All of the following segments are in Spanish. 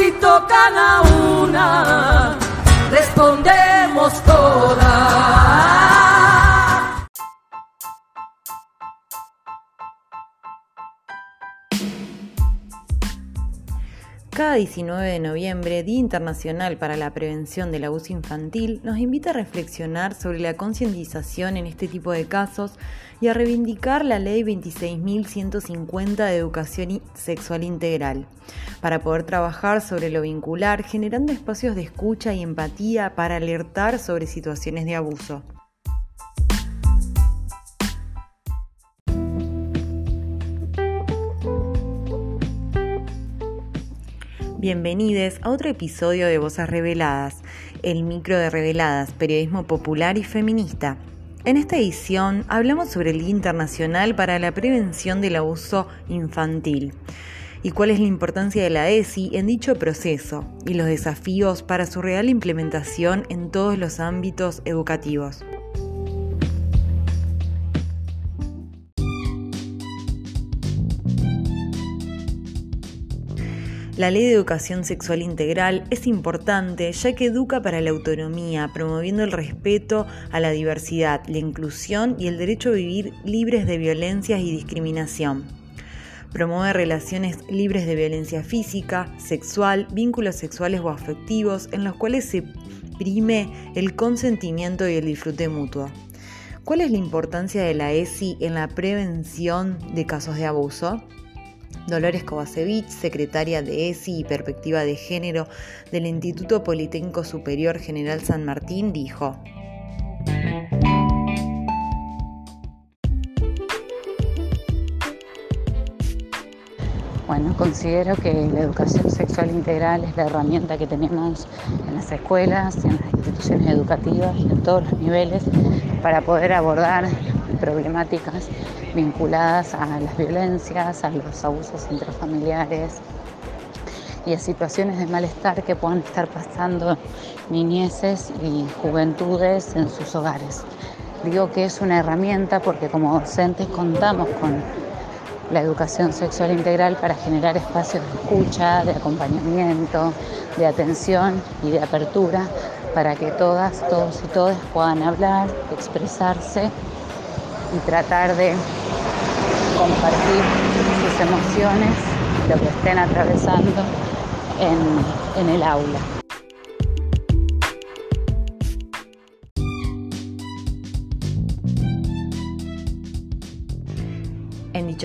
Si tocan a una, respondemos todas. Cada 19 de noviembre, Día Internacional para la Prevención del Abuso Infantil, nos invita a reflexionar sobre la concientización en este tipo de casos y a reivindicar la Ley 26.150 de Educación Sexual Integral, para poder trabajar sobre lo vincular, generando espacios de escucha y empatía para alertar sobre situaciones de abuso. Bienvenidos a otro episodio de Voces Reveladas, el micro de Reveladas, periodismo popular y feminista. En esta edición hablamos sobre el Día Internacional para la Prevención del Abuso Infantil y cuál es la importancia de la ESI en dicho proceso y los desafíos para su real implementación en todos los ámbitos educativos. La Ley de Educación Sexual Integral es importante ya que educa para la autonomía, promoviendo el respeto a la diversidad, la inclusión y el derecho a vivir libres de violencias y discriminación. Promueve relaciones libres de violencia física, sexual, vínculos sexuales o afectivos en los cuales se prime el consentimiento y el disfrute mutuo. ¿Cuál es la importancia de la ESI en la prevención de casos de abuso? Dolores Kovacevic, secretaria de ESI y Perspectiva de Género del Instituto Politécnico Superior General San Martín, dijo. Bueno, considero que la educación sexual integral es la herramienta que tenemos en las escuelas, en las instituciones educativas y en todos los niveles para poder abordar problemáticas vinculadas a las violencias, a los abusos intrafamiliares y a situaciones de malestar que puedan estar pasando niñeces y juventudes en sus hogares. Digo que es una herramienta porque como docentes contamos con la educación sexual integral para generar espacios de escucha, de acompañamiento, de atención y de apertura para que todas, todos y todas puedan hablar, expresarse y tratar de compartir sus emociones, lo que estén atravesando en, en el aula.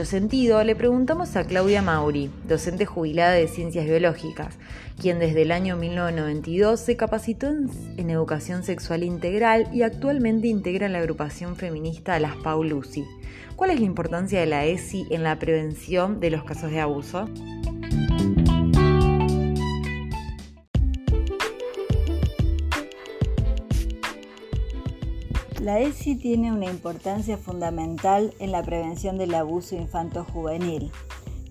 Sentido, le preguntamos a Claudia Mauri, docente jubilada de Ciencias Biológicas, quien desde el año 1992 se capacitó en, educación sexual integral y actualmente integra la agrupación feminista Las Paulusi. ¿Cuál es la importancia de la ESI en la prevención de los casos de abuso? La ESI tiene una importancia fundamental en la prevención del abuso infanto-juvenil,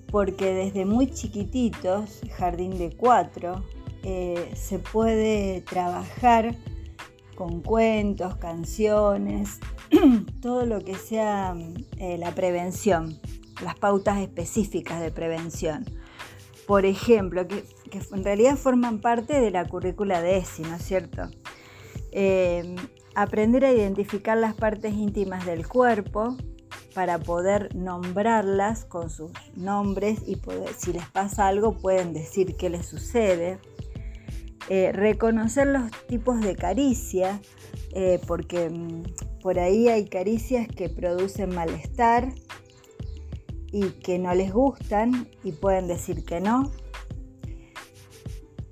porque desde muy chiquititos, jardín de cuatro, eh, se puede trabajar con cuentos, canciones, todo lo que sea eh, la prevención, las pautas específicas de prevención. Por ejemplo, que, en realidad forman parte de la currícula de ESI, ¿no es cierto? Eh, aprender a identificar las partes íntimas del cuerpo para poder nombrarlas con sus nombres y poder, si les pasa algo pueden decir qué les sucede. Eh, reconocer los tipos de caricia, eh, porque mm, por ahí hay caricias que producen malestar y que no les gustan y pueden decir que no.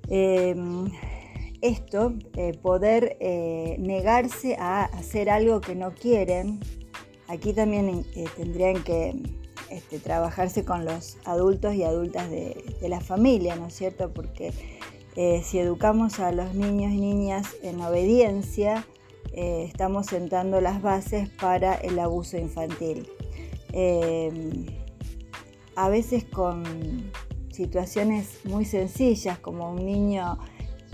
Eh, esto, eh, poder eh, negarse a hacer algo que no quieren, aquí también eh, tendrían que este, trabajarse con los adultos y adultas de, la familia, ¿no es cierto? Porque si educamos a los niños y niñas en obediencia, estamos sentando las bases para el abuso infantil. Em, a veces con situaciones muy sencillas, como un niño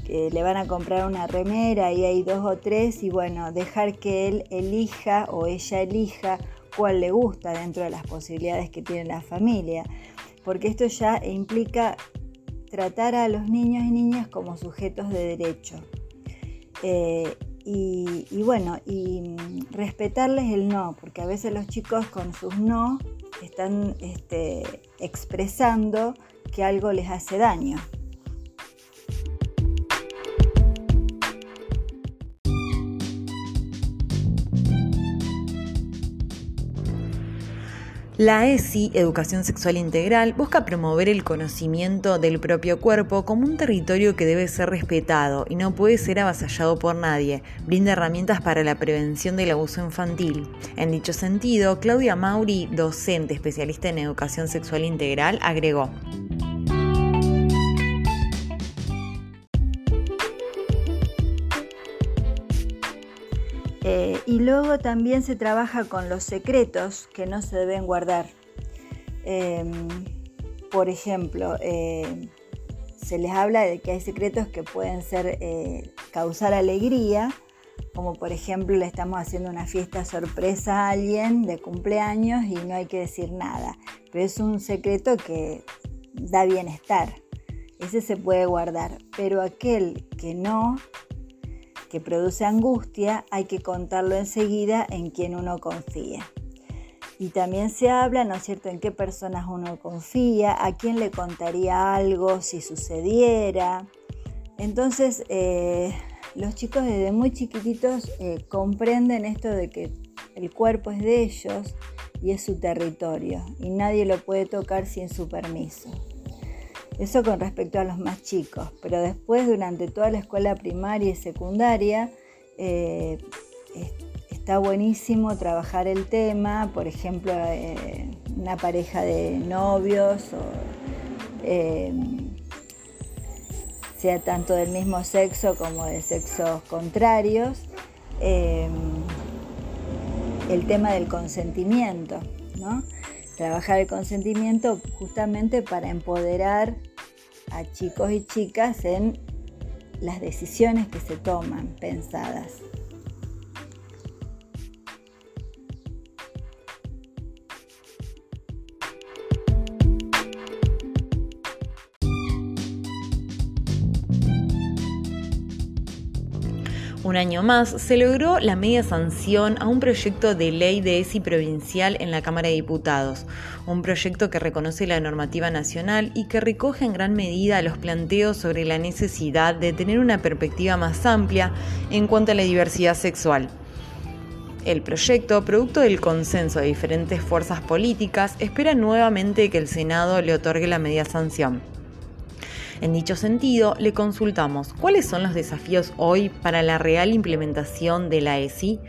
le van a comprar una remera y hay dos o tres, y bueno, dejar que él elija o ella elija cuál le gusta dentro de las posibilidades que tiene la familia, porque esto ya implica tratar a los niños y niñas como sujetos de derecho. Eh, y, bueno, y respetarles el no, porque a veces los chicos con sus no están este, expresando que algo les hace daño. La ESI, Educación Sexual Integral, busca promover el conocimiento del propio cuerpo como un territorio que debe ser respetado y no puede ser avasallado por nadie. Brinda herramientas para la prevención del abuso infantil. En dicho sentido, Claudia Mauri, docente especialista en Educación Sexual Integral, agregó. Luego también se trabaja con los secretos que no se deben guardar. Em, por ejemplo, eh, se les habla de que hay secretos que pueden ser eh, causar alegría, como por ejemplo le estamos haciendo una fiesta sorpresa a alguien de cumpleaños y no hay que decir nada, pero es un secreto que da bienestar. Ese se puede guardar, pero aquel que no que produce angustia, hay que contarlo enseguida en quien uno confía. Y también se habla, ¿no es cierto?, en qué personas uno confía, a quién le contaría algo si sucediera. Entonces, eh, los chicos desde muy chiquititos eh, comprenden esto de que el cuerpo es de ellos y es su territorio y nadie lo puede tocar sin su permiso. Eso con respecto a los más chicos, pero después durante toda la escuela primaria y secundaria eh, está buenísimo trabajar el tema, por ejemplo, eh, una pareja de novios o eh, sea tanto del mismo sexo como de sexos contrarios, el tema del consentimiento, ¿no? Trabajar el consentimiento justamente para empoderar a chicos y chicas en las decisiones que se toman pensadas. Un año más se logró la media sanción a un proyecto de ley de ESI provincial en la Cámara de Diputados, un proyecto que reconoce la normativa nacional y que recoge en gran medida los planteos sobre la necesidad de tener una perspectiva más amplia en cuanto a la diversidad sexual. El proyecto, producto del consenso de diferentes fuerzas políticas, espera nuevamente que el Senado le otorgue la media sanción. En dicho sentido, le consultamos cuáles son los desafíos hoy para la real implementación de la ESI.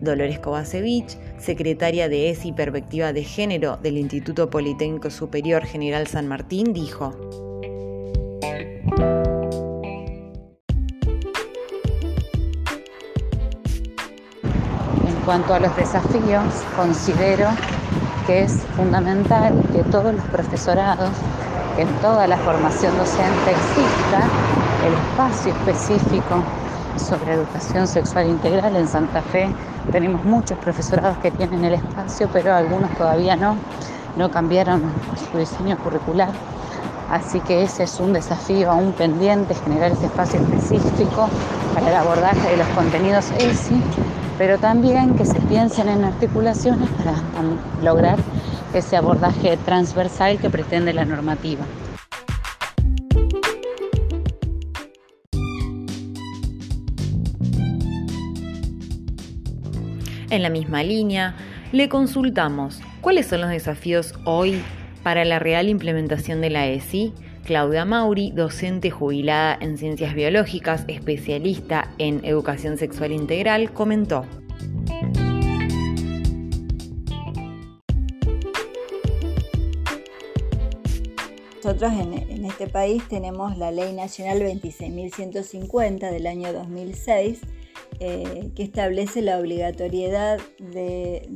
Dolores Kovacevic, secretaria de ESI Perspectiva de Género del Instituto Politécnico Superior General San Martín, dijo. En cuanto a los desafíos, considero que es fundamental que todos los profesorados en toda la formación docente exista el espacio específico sobre educación sexual integral en Santa Fe. Tenemos muchos profesorados que tienen el espacio, pero algunos todavía no, no cambiaron su diseño curricular. Así que ese es un desafío aún pendiente, generar ese espacio específico para el abordaje de los contenidos ESI, pero también que se piensen en articulaciones para lograr ese abordaje transversal que pretende la normativa. En la misma línea, le consultamos cuáles son los desafíos hoy para la real implementación de la ESI. Claudia Mauri, docente jubilada en ciencias biológicas, especialista en educación sexual integral, comentó. Nosotros en, este país tenemos la Ley Nacional 26.150 del año 2006, eh, que establece la obligatoriedad de,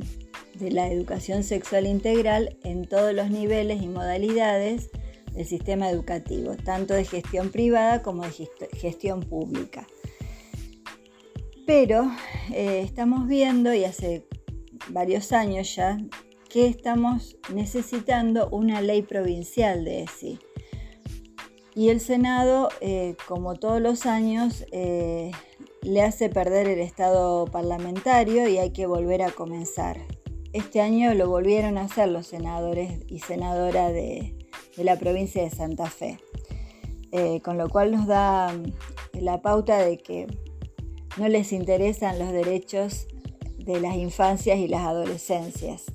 la educación sexual integral en todos los niveles y modalidades del sistema educativo, tanto de gestión privada como de gestión pública. Pero eh, estamos viendo, y hace varios años ya, que estamos necesitando una ley provincial de ESI. Y el Senado, eh, como todos los años, eh, le hace perder el estado parlamentario y hay que volver a comenzar. Este año lo volvieron a hacer los senadores y senadoras de, la provincia de Santa Fe, eh, con lo cual nos da la pauta de que no les interesan los derechos de las infancias y las adolescencias.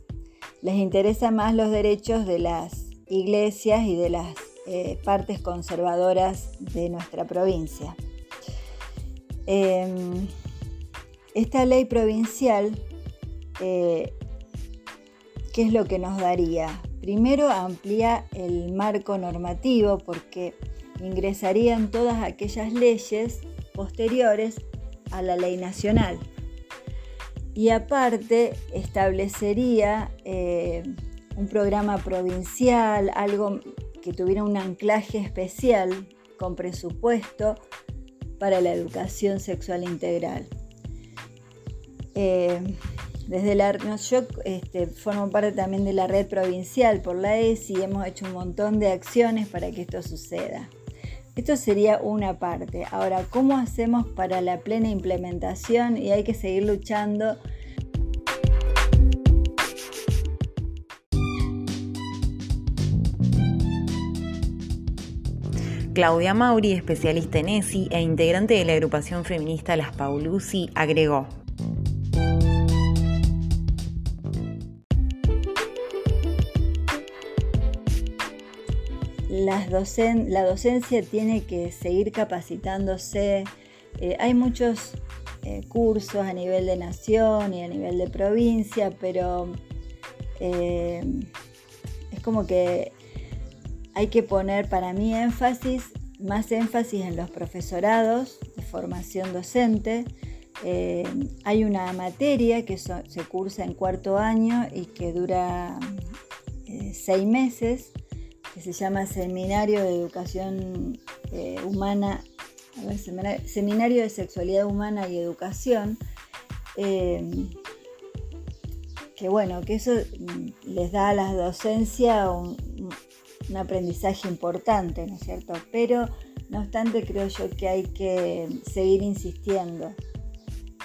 Les interesan más los derechos de las iglesias y de las eh, partes conservadoras de nuestra provincia. Em, esta ley provincial eh, ¿Qué es lo que nos daría? Primero amplía el marco normativo porque ingresarían todas aquellas leyes posteriores a la ley nacional. Y aparte establecería eh, un programa provincial, algo que tuviera un anclaje especial con presupuesto para la educación sexual integral. Eh, desde la, yo este, formo parte también de la red provincial por la ESI y hemos hecho un montón de acciones para que esto suceda. Esto sería una parte. Ahora, ¿cómo hacemos para la plena implementación? Y hay que seguir luchando. Claudia Mauri, especialista en ESI e integrante de la agrupación feminista Las Paulusi, agregó. La docencia tiene que seguir capacitándose. Eh, hay muchos eh, cursos a nivel de nación y a nivel de provincia, pero eh, es como que hay que poner para mí énfasis, más énfasis en los profesorados de formación docente. hay una materia que se cursa en cuarto año y que dura seis meses que se llama Seminario de Educación eh, Humana, seminario, de Sexualidad Humana y Educación, eh, que bueno, que eso mm, les da a la docencia un, aprendizaje importante, ¿no es cierto? Pero no obstante creo yo que hay que seguir insistiendo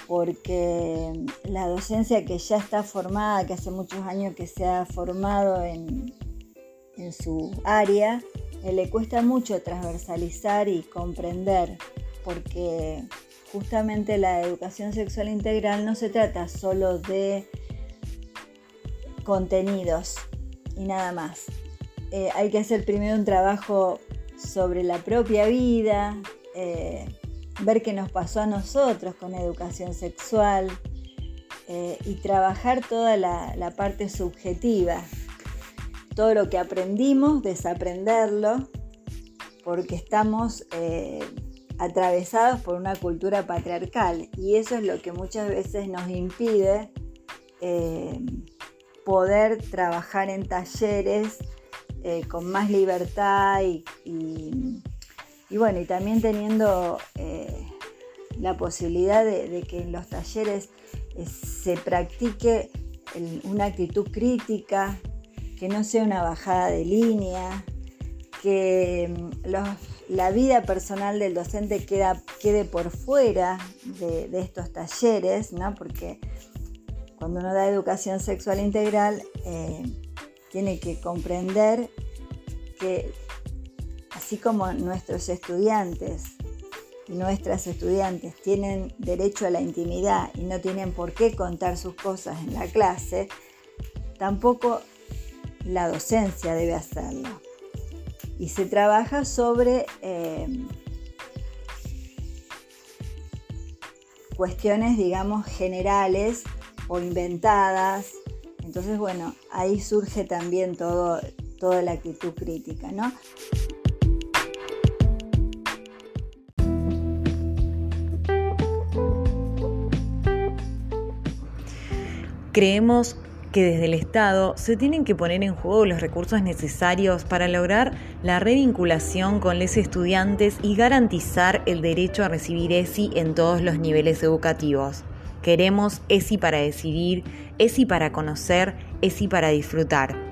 porque la docencia que ya está formada, que hace muchos años que se ha formado en, en su área, eh, le cuesta mucho transversalizar y comprender, porque justamente la educación sexual integral no se trata solo de contenidos y nada más. Eh, hay que hacer primero un trabajo sobre la propia vida, eh, ver qué nos pasó a nosotros con educación sexual y trabajar toda la parte subjetiva, todo lo que aprendimos, desaprenderlo, porque estamos eh, atravesados por una cultura patriarcal y eso es lo que muchas veces nos impide eh, poder trabajar en talleres eh, con más libertad y, bueno, y también teniendo la posibilidad de, que en los talleres se practique una actitud crítica, que no sea una bajada de línea, que mm, la vida personal del docente quede por fuera de, estos talleres, ¿no? porque cuando uno da educación sexual integral eh, tiene que comprender que así como nuestros estudiantes y nuestras estudiantes tienen derecho a la intimidad y no tienen por qué contar sus cosas en la clase, tampoco la docencia debe hacerlo. Y se trabaja sobre eh, cuestiones, digamos, generales o inventadas. Entonces, bueno, ahí surge también todo, toda la actitud crítica, ¿no? Creemos que desde el Estado se tienen que poner en juego los recursos necesarios para lograr la revinculación con los estudiantes y garantizar el derecho a recibir ESI en todos los niveles educativos. Queremos ESI para decidir, ESI para conocer, ESI para disfrutar.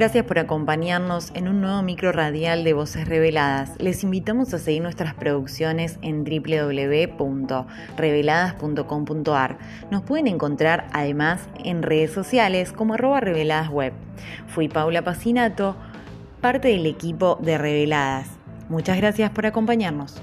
Gracias por acompañarnos en un nuevo micro radial de Voces Reveladas. Les invitamos a seguir nuestras producciones en www.reveladas.com.ar. Nos pueden encontrar además en redes sociales como arroba reveladasweb. Fui Paula Pacinato, parte del equipo de Reveladas. Muchas gracias por acompañarnos.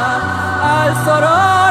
السرار